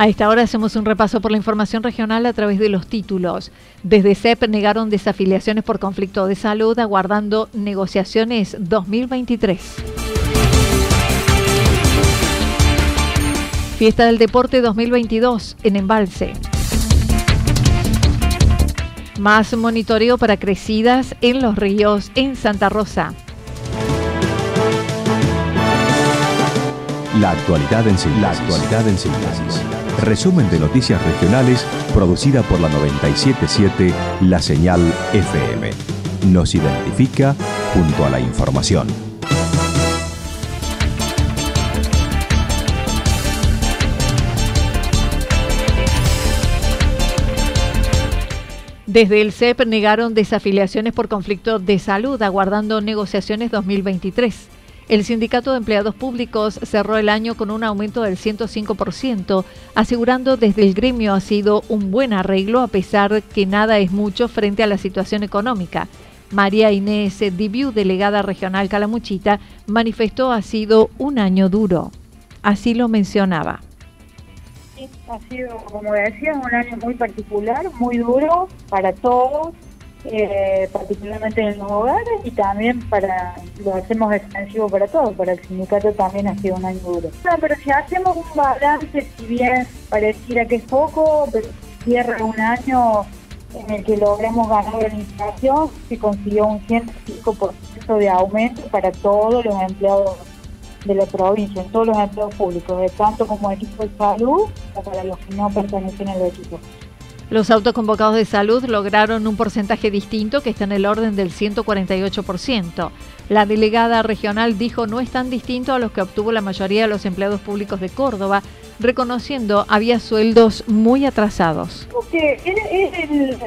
A esta hora hacemos un repaso por la información regional a través de los títulos. Desde CEP negaron desafiliaciones por conflicto de salud, aguardando negociaciones 2023. Fiesta del Deporte 2022 en Embalse. Más monitoreo para crecidas en los ríos en Santa Rosa. La actualidad en síntesis. La actualidad en síntesis. Resumen de noticias regionales producida por la 977 La Señal FM. Nos identifica junto a la información. Desde el CEP negaron desafiliaciones por conflicto de salud, aguardando negociaciones 2023. El Sindicato de Empleados Públicos cerró el año con un aumento del 105%, asegurando desde el gremio ha sido un buen arreglo a pesar que nada es mucho frente a la situación económica. María Inés Dibiu, delegada regional Calamuchita, manifestó ha sido un año duro. Así lo mencionaba. Ha sido, como decía, un año muy particular, muy duro para todos, eh, particularmente en los hogares y también para lo hacemos extensivo para todos, para el sindicato también ha sido un año duro. pero si hacemos un balance, si bien pareciera que es poco, pero cierra un año en el que logramos ganar la inflación, se consiguió un 105% de aumento para todos los empleados de la provincia, en todos los empleados públicos, de tanto como equipo de salud o para los que no pertenecen al equipo. Los autoconvocados de salud lograron un porcentaje distinto que está en el orden del 148%. La delegada regional dijo no es tan distinto a los que obtuvo la mayoría de los empleados públicos de Córdoba, reconociendo había sueldos muy atrasados. Porque el, el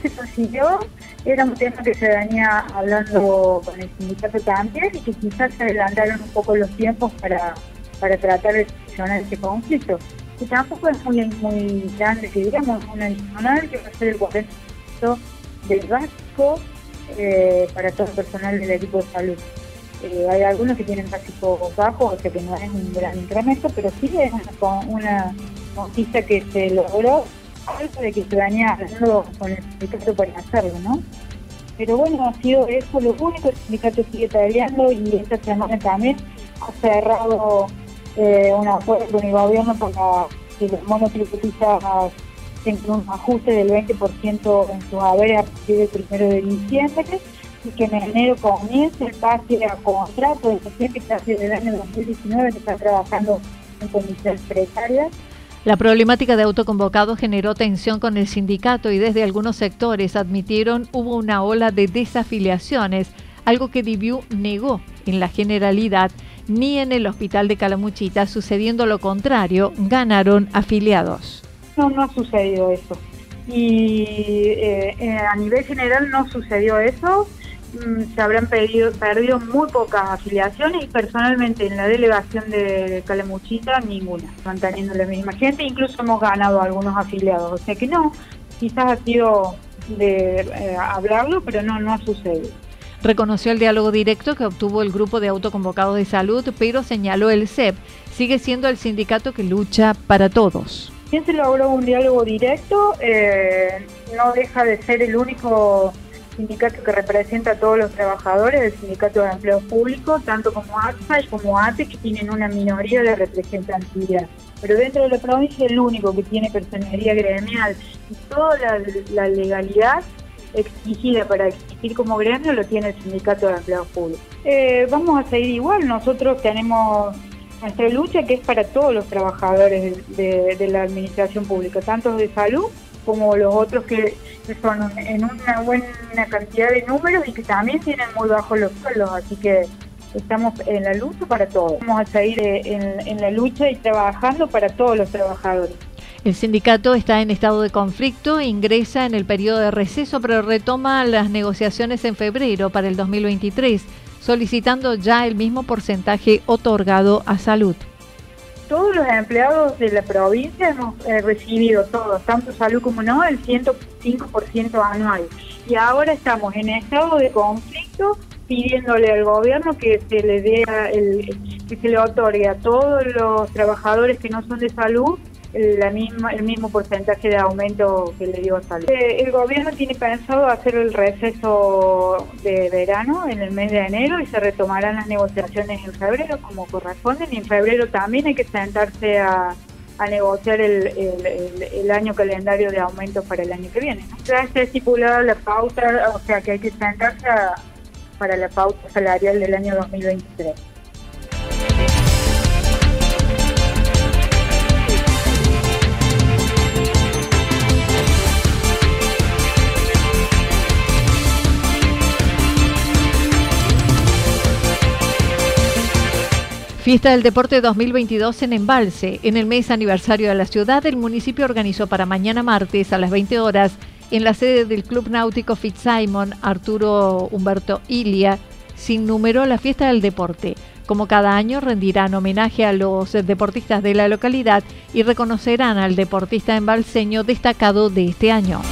que se consiguió era un tema que se venía hablando con el sindicato también y que quizás se adelantaron un poco los tiempos para, para tratar de solucionar ese conflicto que tampoco es muy, muy grande, que digamos un adicional que va a ser el 40% del básico eh, para todo el personal del equipo de salud. Eh, hay algunos que tienen básico bajo, o sea que no es un gran incremento, pero sí es una, una noticia que se logró algo de que se venía con el sindicato para hacerlo, ¿no? Pero bueno, ha sido eso lo único, el sindicato sigue trabajando y esta semana también ha cerrado eh, un acuerdo con el gobierno para que los monotributistas tengan un ajuste del 20% en sus haberes a partir del primero de diciembre y que en enero comience el pase a contrato de gestión que hace del año 2019 que está trabajando en condiciones precarias. La problemática de autoconvocados generó tensión con el sindicato y desde algunos sectores admitieron hubo una ola de desafiliaciones, algo que Diviu negó en la generalidad ni en el hospital de Calamuchita, sucediendo lo contrario, ganaron afiliados. No, no ha sucedido eso. Y eh, eh, a nivel general no sucedió eso. Mm, se habrán perdido, muy pocas afiliaciones y personalmente en la delegación de Calamuchita ninguna, manteniendo la misma gente. Incluso hemos ganado algunos afiliados. O sea que no, quizás ha sido de eh, hablarlo, pero no, no ha sucedido. Reconoció el diálogo directo que obtuvo el grupo de autoconvocados de salud, pero señaló el CEP sigue siendo el sindicato que lucha para todos. bien se logró un diálogo directo, eh, no deja de ser el único sindicato que representa a todos los trabajadores del Sindicato de Empleo Público, tanto como AXA y como ATE, que tienen una minoría de representatividad. Pero dentro de la provincia el único que tiene personería gremial y toda la, legalidad exigida para existir como gremio lo tiene el Sindicato de Empleo Público. Eh, vamos a seguir igual, nosotros tenemos nuestra lucha que es para todos los trabajadores de, la administración pública, tanto de salud como los otros que, son en una buena cantidad de números y que también tienen muy bajos los sueldos, así que estamos en la lucha para todos. Vamos a seguir eh, en la lucha y trabajando para todos los trabajadores. El sindicato está en estado de conflicto, ingresa en el periodo de receso, pero retoma las negociaciones en febrero para el 2023 solicitando ya el mismo porcentaje otorgado a salud. Todos los empleados de la provincia hemos eh, recibido todos, tanto salud como no, el 105% anual. Y ahora estamos en estado de conflicto pidiéndole al gobierno que se le dé el, que se le otorgue a todos los trabajadores que no son de salud la misma, el mismo porcentaje de aumento que le dio a salud. Eh, el gobierno tiene pensado hacer el receso de verano en el mes de enero y se retomarán las negociaciones en febrero como corresponden y en febrero también hay que sentarse a, negociar el, el, año calendario de aumento para el año que viene. Ya está estipulada la pauta, o sea que hay que sentarse para la pauta salarial del año 2023. Fiesta del Deporte 2022 en Embalse. En el mes aniversario de la ciudad, el municipio organizó para mañana martes a las 20 horas en la sede del Club Náutico Fitzsimon Arturo Humberto Ilia, sin número la Fiesta del Deporte. Como cada año rendirán homenaje a los deportistas de la localidad y reconocerán al deportista embalseño destacado de este año.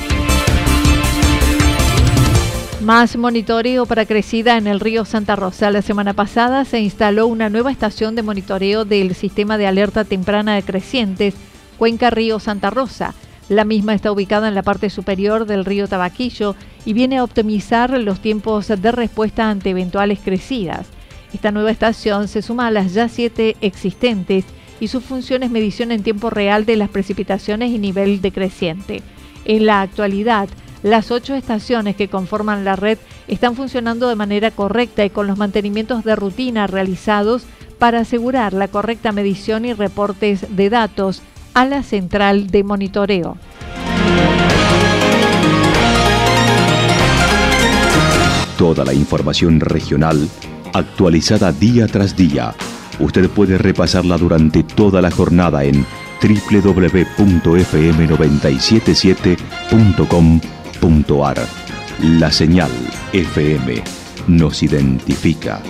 Más monitoreo para crecida en el río Santa Rosa. La semana pasada se instaló una nueva estación de monitoreo del sistema de alerta temprana de crecientes, Cuenca Río Santa Rosa. La misma está ubicada en la parte superior del río Tabaquillo y viene a optimizar los tiempos de respuesta ante eventuales crecidas. Esta nueva estación se suma a las ya siete existentes y su función es medición en tiempo real de las precipitaciones y nivel decreciente. En la actualidad, las ocho estaciones que conforman la red están funcionando de manera correcta y con los mantenimientos de rutina realizados para asegurar la correcta medición y reportes de datos a la central de monitoreo. Toda la información regional actualizada día tras día. Usted puede repasarla durante toda la jornada en www.fm977.com la señal FM nos identifica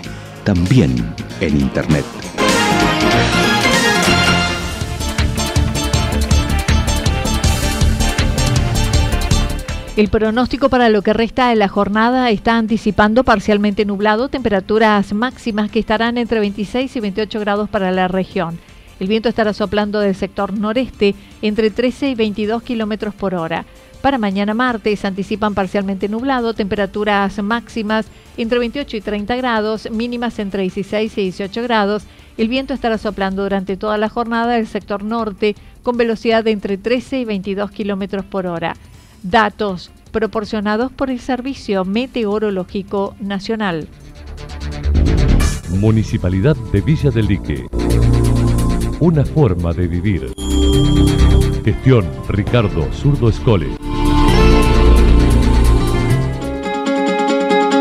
también en Internet. El pronóstico para lo que resta de la jornada está anticipando parcialmente nublado, temperaturas máximas que estarán entre 26 y 28 grados para la región. El viento estará soplando del sector noreste entre 13 y 22 kilómetros por hora. Para mañana martes anticipan parcialmente nublado, temperaturas máximas entre 28 y 30 grados, mínimas entre 16 y 18 grados. El viento estará soplando durante toda la jornada del sector norte con velocidad de entre 13 y 22 kilómetros por hora. Datos proporcionados por el Servicio Meteorológico Nacional. Municipalidad de Villa del Lique. Una forma de vivir. Gestión Ricardo Zurdo Escole.